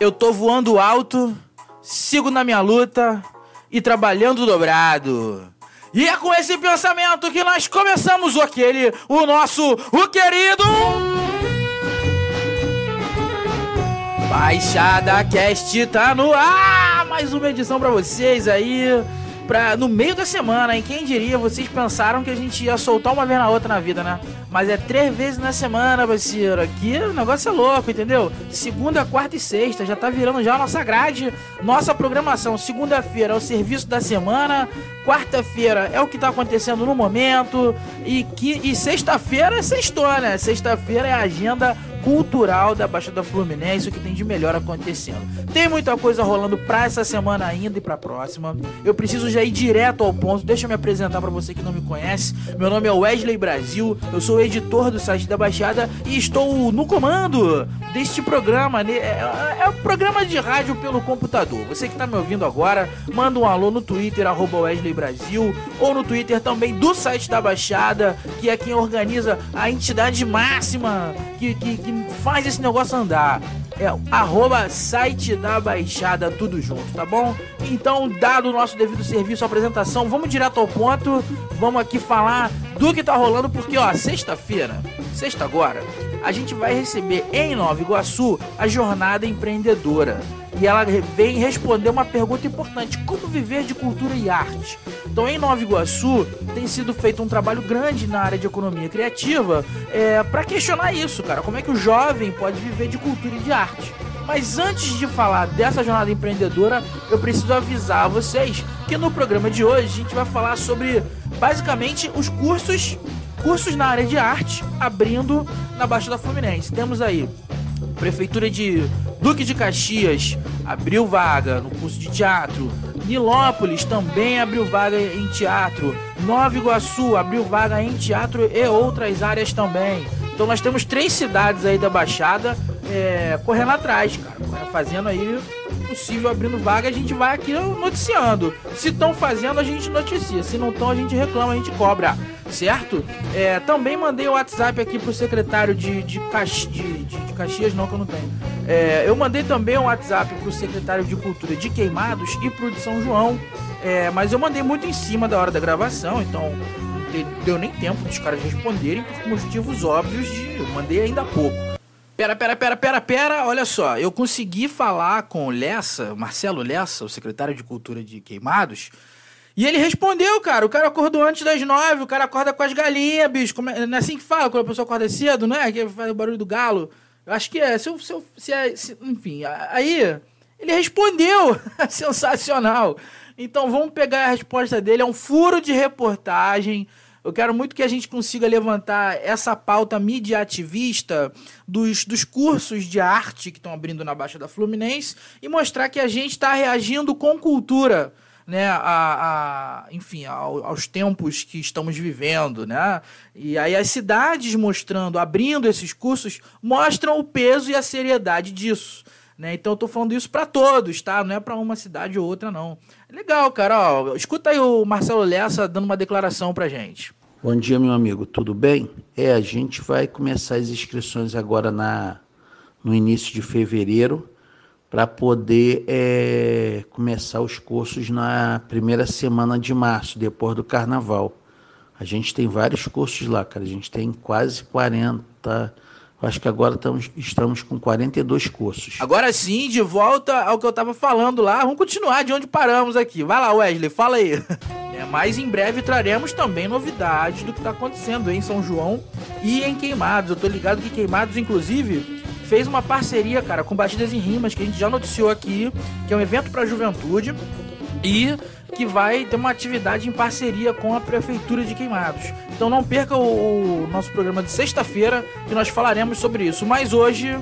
Eu tô voando alto, sigo na minha luta e trabalhando dobrado. E é com esse pensamento que nós começamos o aquele, o nosso, o querido. Baixada Cast tá no ar! Mais uma edição pra vocês aí pra, no meio da semana, hein? Quem diria, vocês pensaram que a gente ia soltar uma vez na outra na vida, né? Mas é três vezes na semana, parceiro. Aqui o negócio é louco, entendeu? Segunda, quarta e sexta, já tá virando já a nossa grade, nossa programação. Segunda-feira é o serviço da semana, quarta-feira é o que tá acontecendo no momento, e, e sexta-feira é sextou, né? Sexta-feira é a agenda cultural da Baixada Fluminense, o que tem de melhor acontecendo. Tem muita coisa rolando pra essa semana ainda e pra próxima. Eu preciso já ir direto ao ponto. Deixa eu me apresentar para você que não me conhece. Meu nome é Wesley Brasil, eu sou editor do site da Baixada e estou no comando deste programa. Né? É, é um programa de rádio pelo computador. Você que tá me ouvindo agora, manda um alô no Twitter, arroba Wesley Brasil, ou no Twitter também do site da Baixada, que é quem organiza a entidade máxima que, que que faz esse negócio andar. É arroba site da Baixada, tudo junto, tá bom? Então, dado o nosso devido serviço, apresentação, vamos direto ao ponto. Vamos aqui falar do que tá rolando, porque ó, sexta-feira, sexta agora, a gente vai receber em Nova Iguaçu a jornada empreendedora e ela vem responder uma pergunta importante: como viver de cultura e arte? Então, em Nova Iguaçu, tem sido feito um trabalho grande na área de economia criativa é, para questionar isso, cara. Como é que o jovem pode viver de cultura e de arte? Mas antes de falar dessa jornada empreendedora, eu preciso avisar vocês que no programa de hoje a gente vai falar sobre basicamente os cursos, cursos na área de arte abrindo na Baixada Fluminense. Temos aí Prefeitura de Duque de Caxias abriu vaga no curso de teatro. Nilópolis também abriu vaga em teatro. Nova Iguaçu abriu vaga em teatro e outras áreas também. Então nós temos três cidades aí da Baixada é, correndo atrás, cara. Fazendo aí possível abrindo vaga, a gente vai aqui noticiando. Se estão fazendo, a gente noticia. Se não estão, a gente reclama, a gente cobra. Certo? É, também mandei o WhatsApp aqui pro secretário de, de, Caxi, de, de, de Caxias, não, que eu não tenho. É, eu mandei também um WhatsApp pro secretário de Cultura de Queimados e pro de São João. É, mas eu mandei muito em cima da hora da gravação, então deu nem tempo dos caras responderem por motivos óbvios de eu mandei ainda há pouco. Pera, pera, pera, pera, pera. Olha só, eu consegui falar com o Lessa, Marcelo Lessa, o secretário de Cultura de Queimados, e ele respondeu, cara. O cara acordou antes das nove, o cara acorda com as galinhas, bicho. É, não é assim que fala quando a pessoa acorda cedo, não é? Que faz o barulho do galo. Eu acho que é. Se, eu, se, eu, se é se, enfim, aí ele respondeu. Sensacional. Então vamos pegar a resposta dele. É um furo de reportagem. Eu quero muito que a gente consiga levantar essa pauta mediativista dos, dos cursos de arte que estão abrindo na Baixa da Fluminense e mostrar que a gente está reagindo com cultura. Né, a, a, enfim, ao, aos tempos que estamos vivendo, né? E aí as cidades mostrando, abrindo esses cursos, mostram o peso e a seriedade disso. Né? Então eu tô falando isso para todos, tá? Não é para uma cidade ou outra, não. É legal, cara. Ó, escuta aí o Marcelo Lessa dando uma declaração pra gente. Bom dia, meu amigo. Tudo bem? É, a gente vai começar as inscrições agora na, no início de fevereiro para poder é, começar os cursos na primeira semana de março, depois do carnaval. A gente tem vários cursos lá, cara. A gente tem quase 40 Acho que agora estamos, estamos com 42 cursos. Agora sim, de volta ao que eu estava falando lá. Vamos continuar de onde paramos aqui. Vai lá, Wesley, fala aí. É, mas em breve traremos também novidades do que está acontecendo em São João e em Queimados. Eu tô ligado que Queimados, inclusive, fez uma parceria, cara, com Batidas em Rimas, que a gente já noticiou aqui, que é um evento para a juventude. E que vai ter uma atividade em parceria com a Prefeitura de Queimados. Então não perca o, nosso programa de sexta-feira, que nós falaremos sobre isso. Mas hoje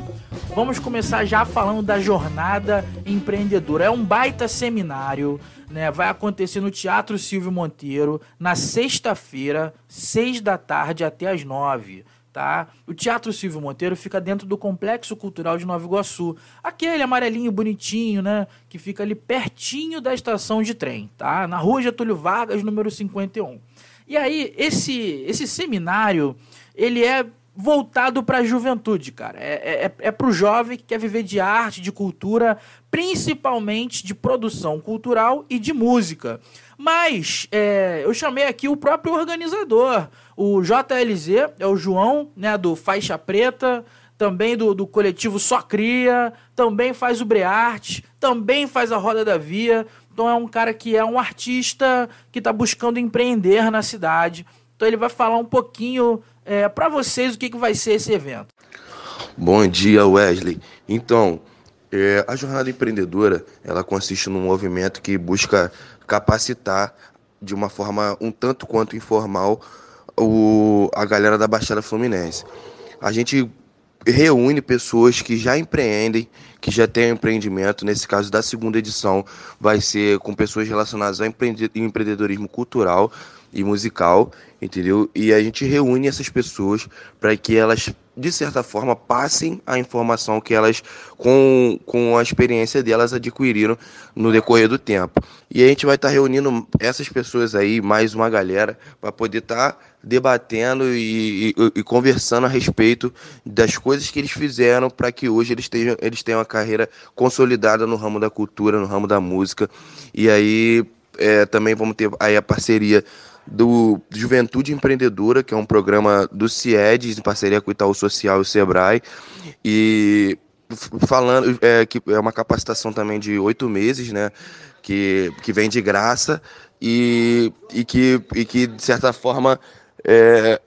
vamos começar já falando da jornada empreendedora. É um baita seminário, né? Vai acontecer no Teatro Silvio Monteiro na sexta-feira, seis da tarde até as nove tá? O Teatro Silvio Monteiro fica dentro do Complexo Cultural de Nova Iguaçu. Aquele amarelinho bonitinho, né? Que fica ali pertinho da estação de trem, tá? Na rua Getúlio Vargas, número 51. E aí, esse, esse seminário, ele é voltado para a juventude, cara. É, é, é, é para o jovem que quer viver de arte, de cultura, principalmente de produção cultural e de música. Mas é, eu chamei aqui o próprio organizador, o JLZ, é o João, né, do Faixa Preta, também do, do coletivo Só Cria, também faz o Brearte, também faz a Roda da Via. Então é um cara que é um artista que está buscando empreender na cidade. Então ele vai falar um pouquinho é, para vocês o que, que vai ser esse evento. Bom dia, Wesley. Então, é, a jornada empreendedora ela consiste num movimento que busca capacitar de uma forma um tanto quanto informal o, a galera da Baixada Fluminense. A gente reúne pessoas que já empreendem, que já têm empreendimento. Nesse caso da segunda edição, vai ser com pessoas relacionadas ao empreendedorismo cultural e musical, entendeu? E a gente reúne essas pessoas para que elas, de certa forma, passem a informação que elas, com, com a experiência delas, adquiriram no decorrer do tempo. E a gente vai estar tá reunindo essas pessoas aí, mais uma galera, para poder estar tá debatendo e, e, e, conversando a respeito das coisas que eles fizeram para que hoje eles tenham, eles tenham uma carreira consolidada no ramo da cultura, no ramo da música. E aí é, também vamos ter aí a parceria do Juventude Empreendedora, que é um programa do CIEDES, em parceria com o Itaú Social e o Sebrae. E falando é, que é uma capacitação também de oito meses, né? Que, que vem de graça e, e, que, e que, de certa forma, é,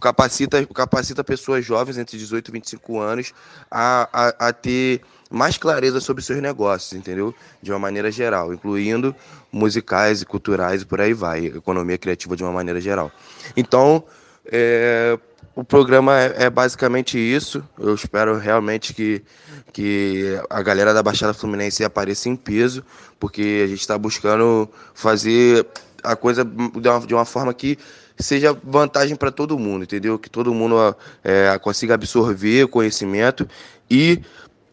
capacita, capacita pessoas jovens entre 18 e 25 anos a, a, a ter mais clareza sobre seus negócios, entendeu? De uma maneira geral, incluindo musicais e culturais e por aí vai, economia criativa de uma maneira geral. Então, é, o programa é, é, basicamente isso. Eu espero realmente que, que a galera da Baixada Fluminense apareça em peso, porque a gente está buscando fazer a coisa de uma, de uma forma que seja vantagem para todo mundo, entendeu? Que todo mundo é, consiga absorver conhecimento e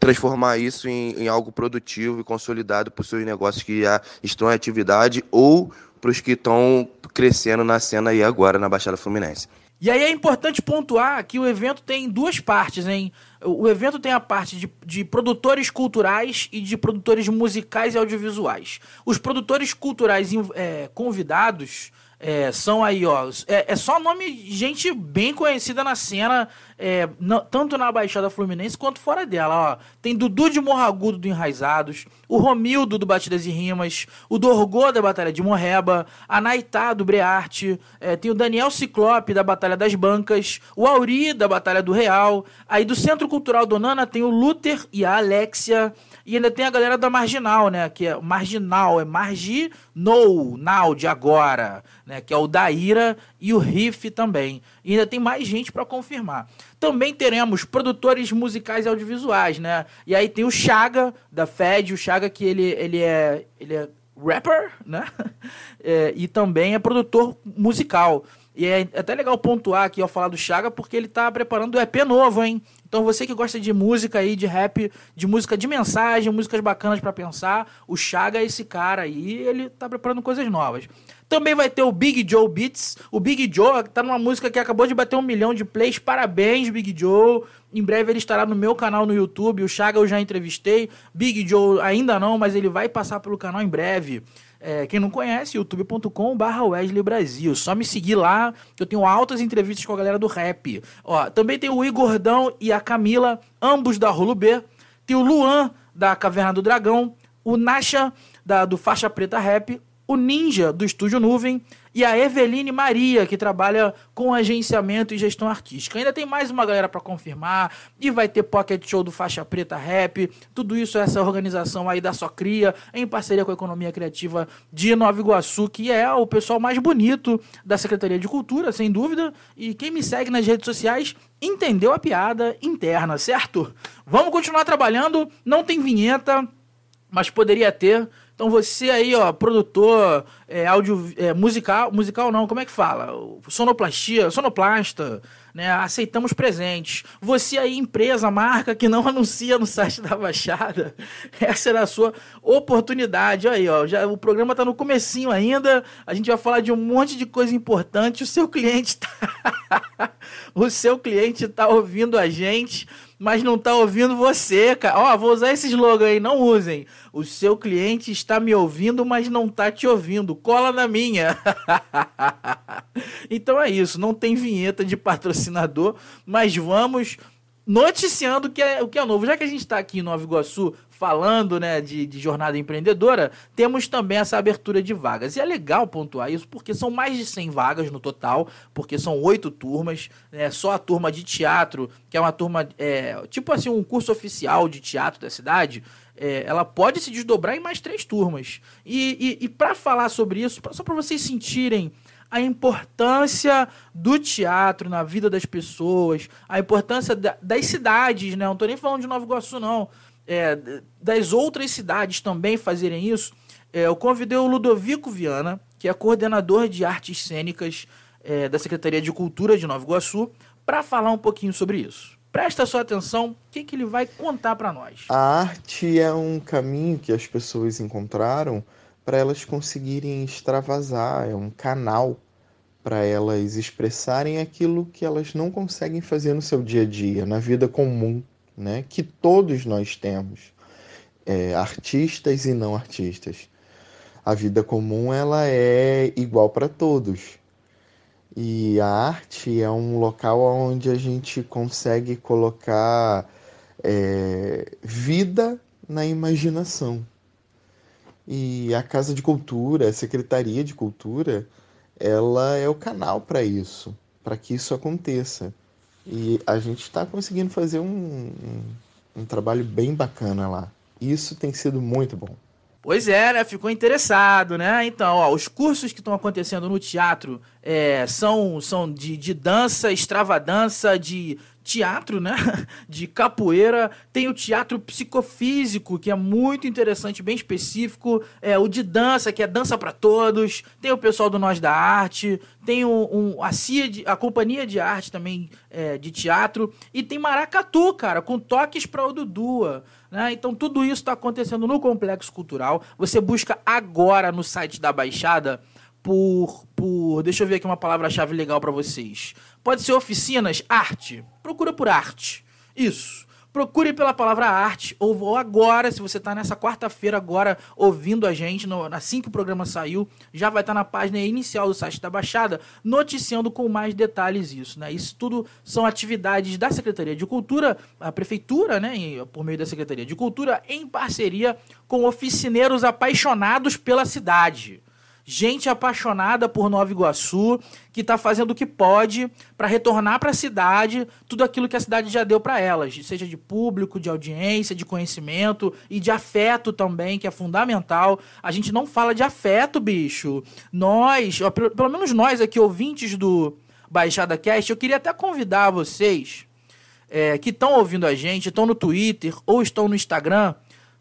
transformar isso em, em algo produtivo e consolidado para os seus negócios que já estão em atividade ou para os que estão crescendo na cena aí agora na Baixada Fluminense. E aí é importante pontuar que o evento tem duas partes, hein? O evento tem a parte de, de produtores culturais e de produtores musicais e audiovisuais. Os produtores culturais é, convidados é, são aí, ó. É, é, só nome de gente bem conhecida na cena, é, tanto na Baixada Fluminense quanto fora dela, ó. Tem Dudu de Morragudo do Enraizados, o Romildo do Batidas e Rimas, o Dorgô da Batalha de Morreba, a Naitá do Brearte, é, tem o Daniel Ciclope da Batalha das Bancas, o Auri da Batalha do Real, aí do Centro Cultural Donana tem o Luther e a Alexia. E ainda tem a galera da Marginal, né? Que é Marginal, é Marginou, now, de agora, né? Que é o Daíra e o Riff também. E ainda tem mais gente para confirmar. Também teremos produtores musicais e audiovisuais, né? E aí tem o Chaga, da Fed, o Chaga que ele, ele é... Ele é rapper, né? É, e também é produtor musical. E é até legal pontuar aqui ao falar do Chaga, porque ele tá preparando o EP novo, hein? Então você que gosta de música aí, de rap, de música de mensagem, músicas bacanas para pensar, o Chaga é esse cara aí, ele tá preparando coisas novas. Também vai ter o Big Joe Beats. O Big Joe tá numa música que acabou de bater um milhão de plays. Parabéns, Big Joe. Em breve ele estará no meu canal no YouTube. O Chaga eu já entrevistei. Big Joe ainda não, mas ele vai passar pelo canal em breve. É, quem não conhece, youtube.com.br Wesley Brasil. Só me seguir lá, eu tenho altas entrevistas com a galera do rap. Ó, também tem o Igordão e a Camila, ambos da Rolo B. Tem o Luan, da Caverna do Dragão. O Nasha, da, do Faixa Preta Rap. O Ninja, do Estúdio Nuvem e a Eveline Maria, que trabalha com agenciamento e gestão artística. Ainda tem mais uma galera para confirmar e vai ter Pocket Show do Faixa Preta Rap. Tudo isso essa organização aí da Só Cria, em parceria com a Economia Criativa de Nova Iguaçu, que é o pessoal mais bonito da Secretaria de Cultura, sem dúvida. E quem me segue nas redes sociais entendeu a piada interna, certo? Vamos continuar trabalhando, não tem vinheta, mas poderia ter Então você aí, ó, produtor, é, áudio, é, musical, musical não, como é que fala? Sonoplastia, sonoplasta, né? Aceitamos presentes. Você aí, empresa, marca que não anuncia no site da Baixada, essa era a sua oportunidade. Aí, ó, já, o programa está no comecinho ainda, a gente vai falar de um monte de coisa importante, o seu cliente tá... o seu cliente está ouvindo a gente mas não tá ouvindo você, cara. Ó, vou usar esse slogan aí, não usem. O seu cliente está me ouvindo, mas não tá te ouvindo. Cola na minha. então é isso, não tem vinheta de patrocinador, mas vamos noticiando o que é, o que é novo. Já que a gente está aqui em Nova Iguaçu falando né, de, de, jornada empreendedora, temos também essa abertura de vagas. E é legal pontuar isso porque são mais de 100 vagas no total, porque são oito turmas, né, só a turma de teatro, que é uma turma, é, tipo assim, um curso oficial de teatro da cidade, é, ela pode se desdobrar em mais três turmas. E, e, e para falar sobre isso, só para vocês sentirem a importância do teatro na vida das pessoas, a importância da, das cidades, né? Não estou nem falando de Nova Iguaçu, não é, das outras cidades também fazerem isso, é, eu convidei o Ludovico Viana, que é coordenador de artes cênicas é, da Secretaria de Cultura de Nova Iguaçu, para falar um pouquinho sobre isso. Presta sua atenção, o que, que ele vai contar para nós. A arte é um caminho que as pessoas encontraram para elas conseguirem extravasar, é um canal para elas expressarem aquilo que elas não conseguem fazer no seu dia a dia, na vida comum né, que todos nós temos, é, artistas e não artistas. A vida comum ela é igual para todos. E a arte é um local onde a gente consegue colocar é, vida na imaginação. E a Casa de Cultura, a Secretaria de Cultura, ela é o canal para isso, para que isso aconteça. E a gente está conseguindo fazer um, um, um trabalho bem bacana lá. Isso tem sido muito bom. Pois é, né? Ficou interessado, né? Então, ó, os cursos que estão acontecendo no teatro é, são, são de, de dança, extravadança, de teatro, né? De capoeira. Tem o teatro psicofísico, que é muito interessante, bem específico. É, o de dança, que é dança para todos. Tem o pessoal do Nós da Arte. Tem um, um a, CIA de, a Companhia de Arte também é, de teatro. E tem Maracatu, cara, com toques para o Dudua. Né? Então tudo isso está acontecendo no Complexo Cultural. Você busca agora no site da Baixada por, por. Deixa eu ver aqui uma palavra-chave legal para vocês. Pode ser oficinas, arte. Procura por arte. Isso. Procure pela palavra arte, ou agora, se você está nessa quarta-feira agora ouvindo a gente, no, assim que o programa saiu, já vai estar tá na página inicial do site da Baixada, noticiando com mais detalhes isso. Né? Isso tudo são atividades da Secretaria de Cultura, a Prefeitura, né, por meio da Secretaria de Cultura, em parceria com oficineiros apaixonados pela cidade gente apaixonada por Nova Iguaçu, que está fazendo o que pode para retornar para a cidade tudo aquilo que a cidade já deu para elas, seja de público, de audiência, de conhecimento e de afeto também, que é fundamental. A gente não fala de afeto, bicho. Nós, ó, pelo, pelo menos nós aqui, ouvintes do Baixada Cast, eu queria até convidar vocês é, que estão ouvindo a gente, estão no Twitter ou estão no Instagram,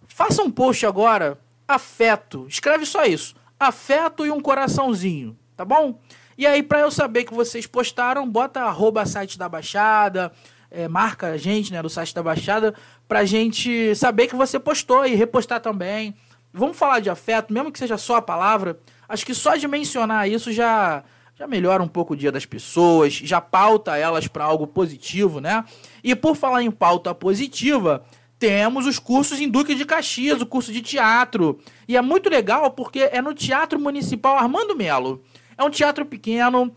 façam um post agora, afeto. Escreve só isso afeto e um coraçãozinho, tá bom? E aí, para eu saber que vocês postaram, bota arroba site da Baixada, é, marca a gente, né, do site da Baixada, pra gente saber que você postou e repostar também. Vamos falar de afeto, mesmo que seja só a palavra. Acho que só de mencionar isso já já melhora um pouco o dia das pessoas, já pauta elas para algo positivo, né? E por falar em pauta positiva, temos os cursos em Duque de Caxias, o curso de teatro. E é muito legal porque é no Teatro Municipal Armando Melo. É um teatro pequeno,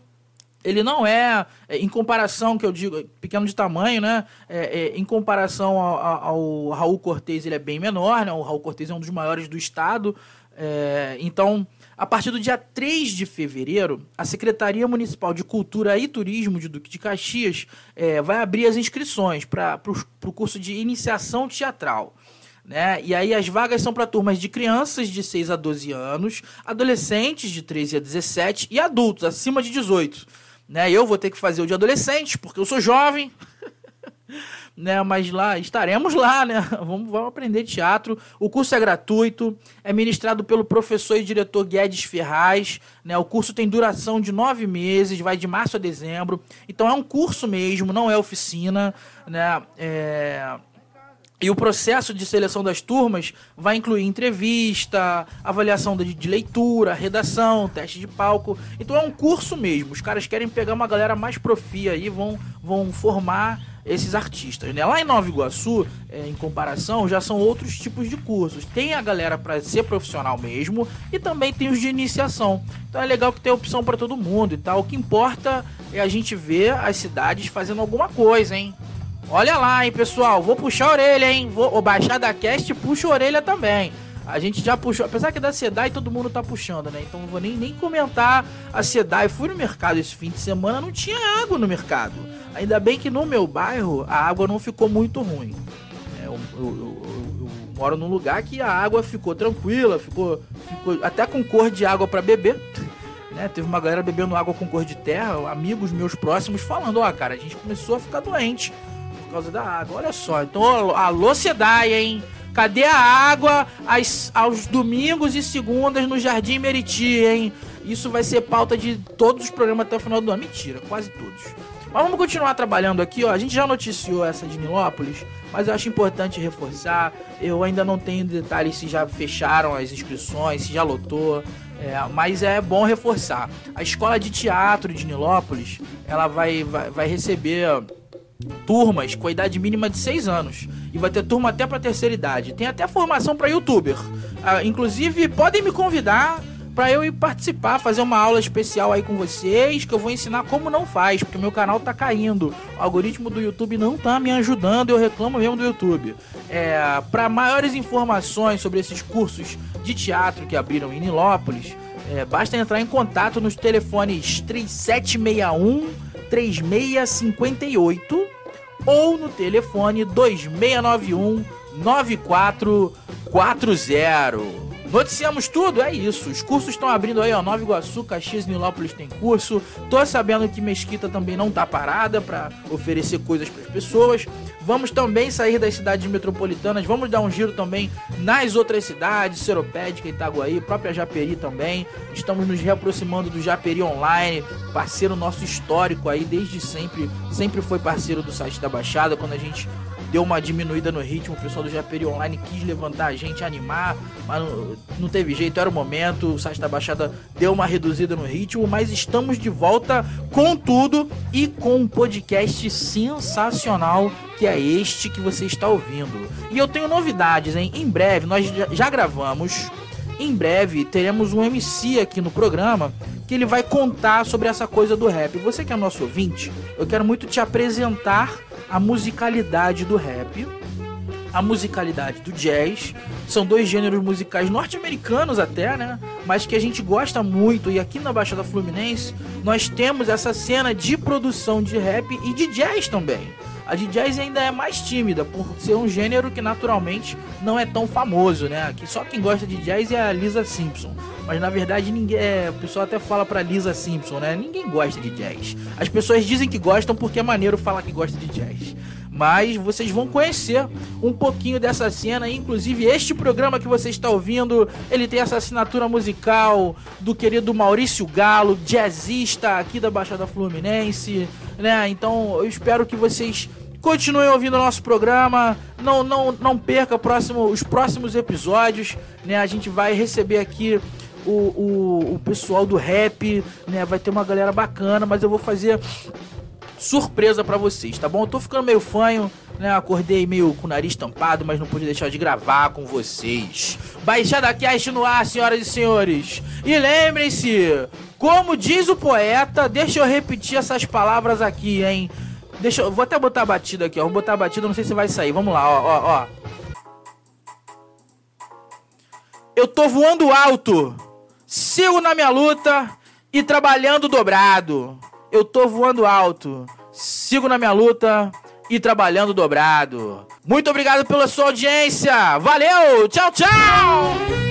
ele não é, é, em comparação, que eu digo, pequeno de tamanho, né? É, é, em comparação ao, ao, Raul Cortez, ele é bem menor, né? O Raul Cortez é um dos maiores do estado. É, então, a partir do dia 3 de fevereiro, a Secretaria Municipal de Cultura e Turismo de Duque de Caxias é, vai abrir as inscrições para o curso de iniciação teatral. Né? E aí as vagas são para turmas de crianças de 6 a 12 anos, adolescentes de 13 a 17 e adultos acima de 18. Né? Eu vou ter que fazer o de adolescente, porque eu sou jovem. né? Mas lá estaremos lá, né? Vamos, vamos aprender teatro. O curso é gratuito, é ministrado pelo professor e diretor Guedes Ferraz, né? O curso tem duração de nove meses, vai de março a dezembro. Então é um curso mesmo, não é oficina, né? É... E o processo de seleção das turmas vai incluir entrevista, avaliação de, leitura, redação, teste de palco. Então é um curso mesmo. Os caras querem pegar uma galera mais profia aí, vão, vão formar esses artistas. Né? Lá em Nova Iguaçu, é, em comparação, já são outros tipos de cursos. Tem a galera para ser profissional mesmo e também tem os de iniciação. Então é legal que tem opção para todo mundo e tal. O que importa é a gente ver as cidades fazendo alguma coisa, hein? Olha lá, hein, pessoal. Vou puxar a orelha, hein? Vou baixar da cast e puxo a orelha também. A gente já puxou, apesar que da SEDAI todo mundo tá puxando, né? Então não vou nem, nem comentar a SEDAI. Fui no mercado esse fim de semana, não tinha água no mercado. Ainda bem que no meu bairro a água não ficou muito ruim. É, eu, eu, eu, eu, moro num lugar que a água ficou tranquila, ficou, ficou até com cor de água para beber. Né? Teve uma galera bebendo água com cor de terra, amigos meus próximos falando: Ó, oh, cara, a gente começou a ficar doente por causa da água. Olha só, então, alô, Sedai, hein? Cadê a água às, aos domingos e segundas no Jardim Meriti, hein? Isso vai ser pauta de todos os programas até o final do ano. Mentira, quase todos. Mas vamos continuar trabalhando aqui, ó. A gente já noticiou essa de Nilópolis, mas eu acho importante reforçar. Eu ainda não tenho detalhes se já fecharam as inscrições, se já lotou. É, mas é bom reforçar. A escola de teatro de Nilópolis, ela vai, vai, vai receber turmas com a idade mínima de 6 anos. E vai ter turma até para terceira idade. Tem até formação para youtuber. Ah, inclusive, podem me convidar para eu ir participar, fazer uma aula especial aí com vocês, que eu vou ensinar como não faz, porque meu canal tá caindo. O algoritmo do YouTube não tá me ajudando, eu reclamo mesmo do YouTube. É, para maiores informações sobre esses cursos de teatro que abriram em Nilópolis, é, basta entrar em contato nos telefones 3761 3658 ou no telefone 2691 9440. Noticiamos tudo, é isso. Os cursos estão abrindo aí, ó. Nova Iguaçu, Caxias e Nilópolis tem curso. Tô sabendo que Mesquita também não tá parada para oferecer coisas para as pessoas. Vamos também sair das cidades metropolitanas, vamos dar um giro também nas outras cidades, Seropédica, Itaguaí, própria Japeri também. Estamos nos reaproximando do Japeri Online, parceiro nosso histórico aí desde sempre, sempre foi parceiro do site da Baixada, quando a gente deu uma diminuída no ritmo, o pessoal do Japeri Online quis levantar a gente, animar, mas não, não teve jeito, era o momento, o site da Baixada deu uma reduzida no ritmo, mas estamos de volta com tudo e com um podcast sensacional que é este que você está ouvindo. E eu tenho novidades, hein? Em breve, nós já gravamos, em breve teremos um MC aqui no programa que ele vai contar sobre essa coisa do rap. Você que é nosso ouvinte, eu quero muito te apresentar a musicalidade do rap, a musicalidade do jazz. São dois gêneros musicais norte-americanos até, né? Mas que a gente gosta muito. E aqui na Baixada Fluminense nós temos essa cena de produção de rap e de jazz também. A de jazz ainda é mais tímida, por ser um gênero que naturalmente não é tão famoso, né? Que só quem gosta de jazz é a Lisa Simpson. Mas na verdade ninguém. É, o pessoal até fala pra Lisa Simpson, né? Ninguém gosta de jazz. As pessoas dizem que gostam porque é maneiro falar que gosta de jazz. Mas vocês vão conhecer um pouquinho dessa cena. Inclusive, este programa que você está ouvindo, ele tem essa assinatura musical do querido Maurício Galo, jazzista aqui da Baixada Fluminense, né? Então eu espero que vocês continuem ouvindo o nosso programa. Não, não, não perca próximo, os próximos episódios, né? A gente vai receber aqui o, o, o pessoal do rap, né? Vai ter uma galera bacana, mas eu vou fazer surpresa para vocês, tá bom? Eu tô ficando meio fanho, né? Acordei meio com o nariz tampado, mas não pude deixar de gravar com vocês. Baixada Cast no ar, senhoras e senhores. E lembrem-se, como diz o poeta, deixa eu repetir essas palavras aqui, hein? Deixa eu, vou até botar a batida aqui, ó. Vou botar a batida, não sei se vai sair. Vamos lá, ó, ó, ó. Eu tô voando alto sigo na minha luta e trabalhando dobrado. Eu tô voando alto, sigo na minha luta e trabalhando dobrado. Muito obrigado pela sua audiência. Valeu, tchau, tchau!